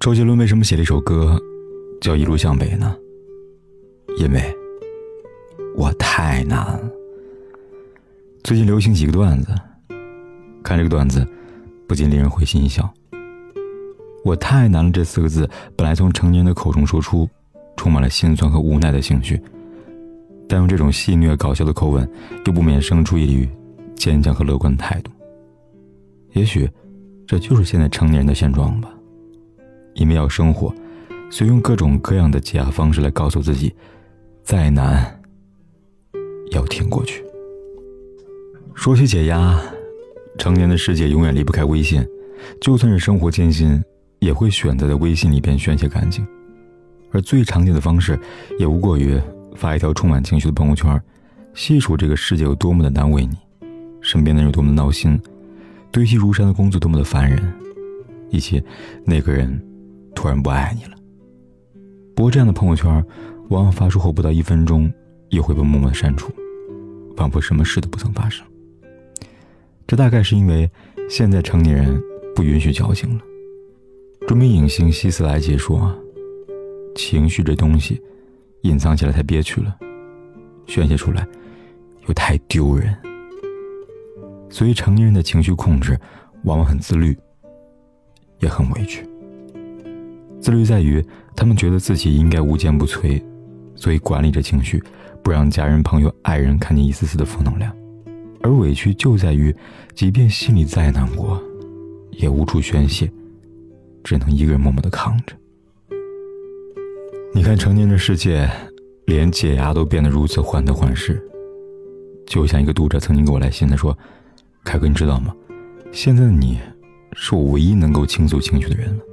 周杰伦为什么写了一首歌叫《一路向北》呢？因为我太难了。最近流行几个段子，看这个段子，不禁令人会心一笑。我太难了这四个字，本来从成年的口中说出，充满了心酸和无奈的情绪，但用这种戏谑搞笑的口吻，又不免生出一缕坚强和乐观的态度。也许，这就是现在成年人的现状吧。因为要生活，所以用各种各样的解压方式来告诉自己，再难要挺过去。说起解压，成年的世界永远离不开微信，就算是生活艰辛，也会选择在微信里边宣泄感情。而最常见的方式，也无过于发一条充满情绪的朋友圈，细数这个世界有多么的难为你，身边的人有多么的闹心，堆积如山的工作多么的烦人，以及那个人。突然不爱你了。不过这样的朋友圈，往往发出后不到一分钟，又会被默默的删除，仿佛什么事都不曾发生。这大概是因为现在成年人不允许矫情了。著名影星希斯莱杰说：“情绪这东西，隐藏起来太憋屈了，宣泄出来又太丢人。所以成年人的情绪控制，往往很自律，也很委屈。”自律在于，他们觉得自己应该无坚不摧，所以管理着情绪，不让家人、朋友、爱人看见一丝丝的负能量；而委屈就在于，即便心里再难过，也无处宣泄，只能一个人默默的扛着。你看，成年的世界，连解压都变得如此患得患失。就像一个读者曾经给我来信的说：“凯哥，你知道吗？现在的你，是我唯一能够倾诉情绪的人了。”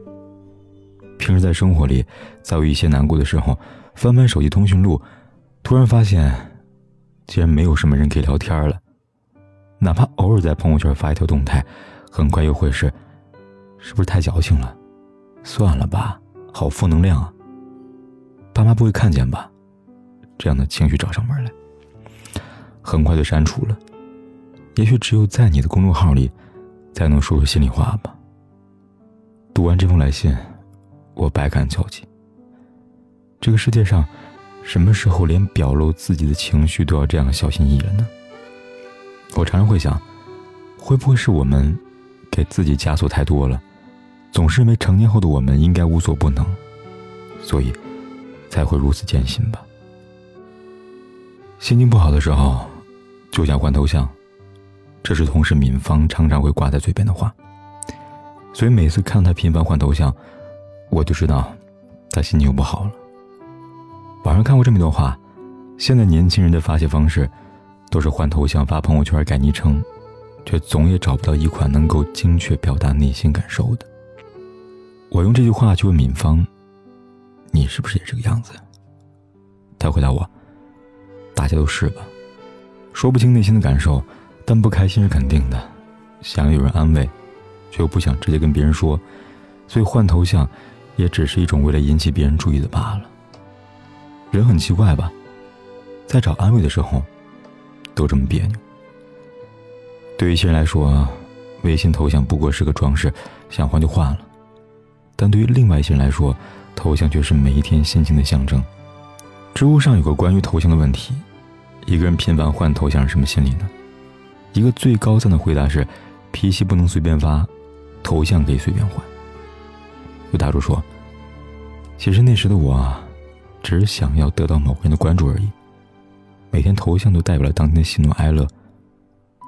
平时在生活里，在有一些难过的时候，翻翻手机通讯录，突然发现，竟然没有什么人可以聊天了。哪怕偶尔在朋友圈发一条动态，很快又会是，是不是太矫情了？算了吧，好负能量啊！爸妈不会看见吧？这样的情绪找上门来，很快就删除了。也许只有在你的公众号里，才能说出心里话吧。读完这封来信。我百感交集。这个世界上，什么时候连表露自己的情绪都要这样小心翼翼了呢？我常常会想，会不会是我们给自己枷锁太多了，总是认为成年后的我们应该无所不能，所以才会如此艰辛吧？心情不好的时候，就想换头像，这是同事敏芳常常会挂在嘴边的话。所以每次看到他频繁换头像。我就知道，他心情又不好了。网上看过这么一段话：现在年轻人的发泄方式，都是换头像、发朋友圈、改昵称，却总也找不到一款能够精确表达内心感受的。我用这句话去问敏芳：“你是不是也这个样子？”他回答我：“大家都是吧，说不清内心的感受，但不开心是肯定的，想要有人安慰，却又不想直接跟别人说，所以换头像。”也只是一种为了引起别人注意的罢了。人很奇怪吧，在找安慰的时候，都这么别扭。对于一些人来说，微信头像不过是个装饰，想换就换了；但对于另外一些人来说，头像却是每一天心情的象征。知乎上有个关于头像的问题：一个人频繁换头像是什么心理呢？一个最高赞的回答是：脾气不能随便发，头像可以随便换。又打住说：“其实那时的我啊，只是想要得到某个人的关注而已。每天头像都代表了当天的喜怒哀乐，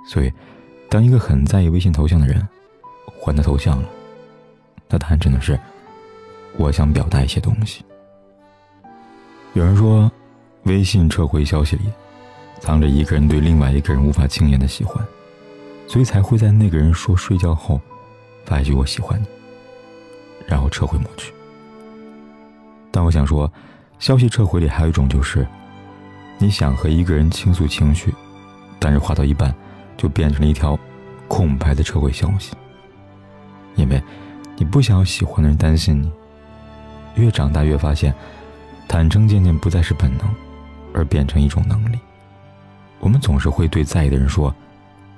所以，当一个很在意微信头像的人换他头像了，那答案只能是我想表达一些东西。有人说，微信撤回消息里，藏着一个人对另外一个人无法轻言的喜欢，所以才会在那个人说睡觉后发一句“我喜欢你”，然后撤回抹去。但我想说，消息撤回里还有一种就是，你想和一个人倾诉情绪，但是话到一半就变成了一条空白的撤回消息，因为你不想要喜欢的人担心你。越长大越发现，坦诚渐渐不再是本能，而变成一种能力。我们总是会对在意的人说：“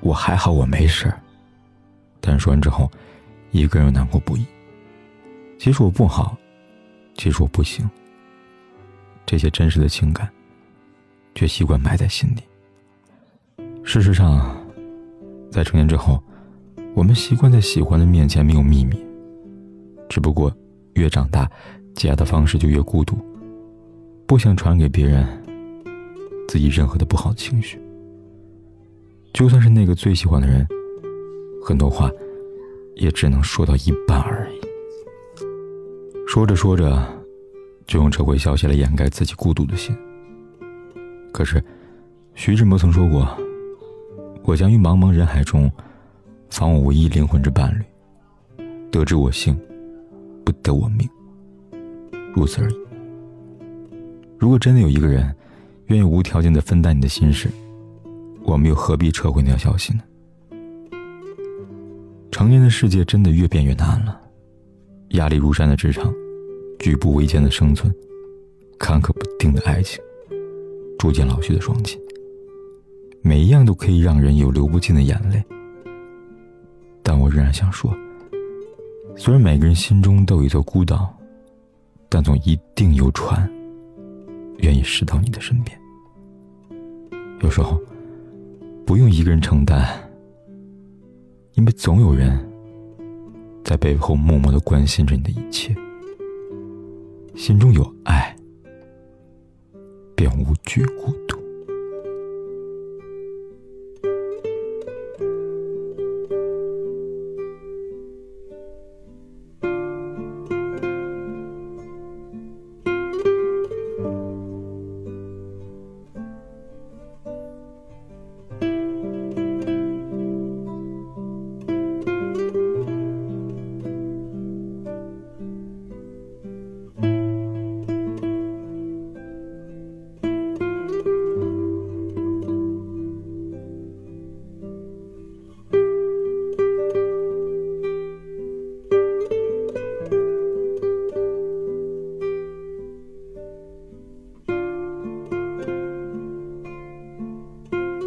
我还好，我没事。”但说完之后，一个人又难过不已。其实我不好，其实我不行。这些真实的情感，却习惯埋在心里。事实上，在成年之后，我们习惯在喜欢的面前没有秘密。只不过，越长大，解压的方式就越孤独，不想传给别人。自己任何的不好的情绪，就算是那个最喜欢的人，很多话也只能说到一半而已。说着说着，就用撤回消息来掩盖自己孤独的心。可是，徐志摩曾说过：“我将于茫茫人海中，访我唯一灵魂之伴侣。得之我幸，不得我命。如此而已。”如果真的有一个人，愿意无条件的分担你的心事，我们又何必撤回那条消息呢？成年的世界真的越变越难了，压力如山的职场，举步维艰的生存，坎坷不定的爱情，逐渐老去的双亲，每一样都可以让人有流不尽的眼泪。但我仍然想说，虽然每个人心中都有一座孤岛，但总一定有船，愿意驶到你的身边。有时候，不用一个人承担，因为总有人在背后默默的关心着你的一切。心中有爱，便无惧孤独。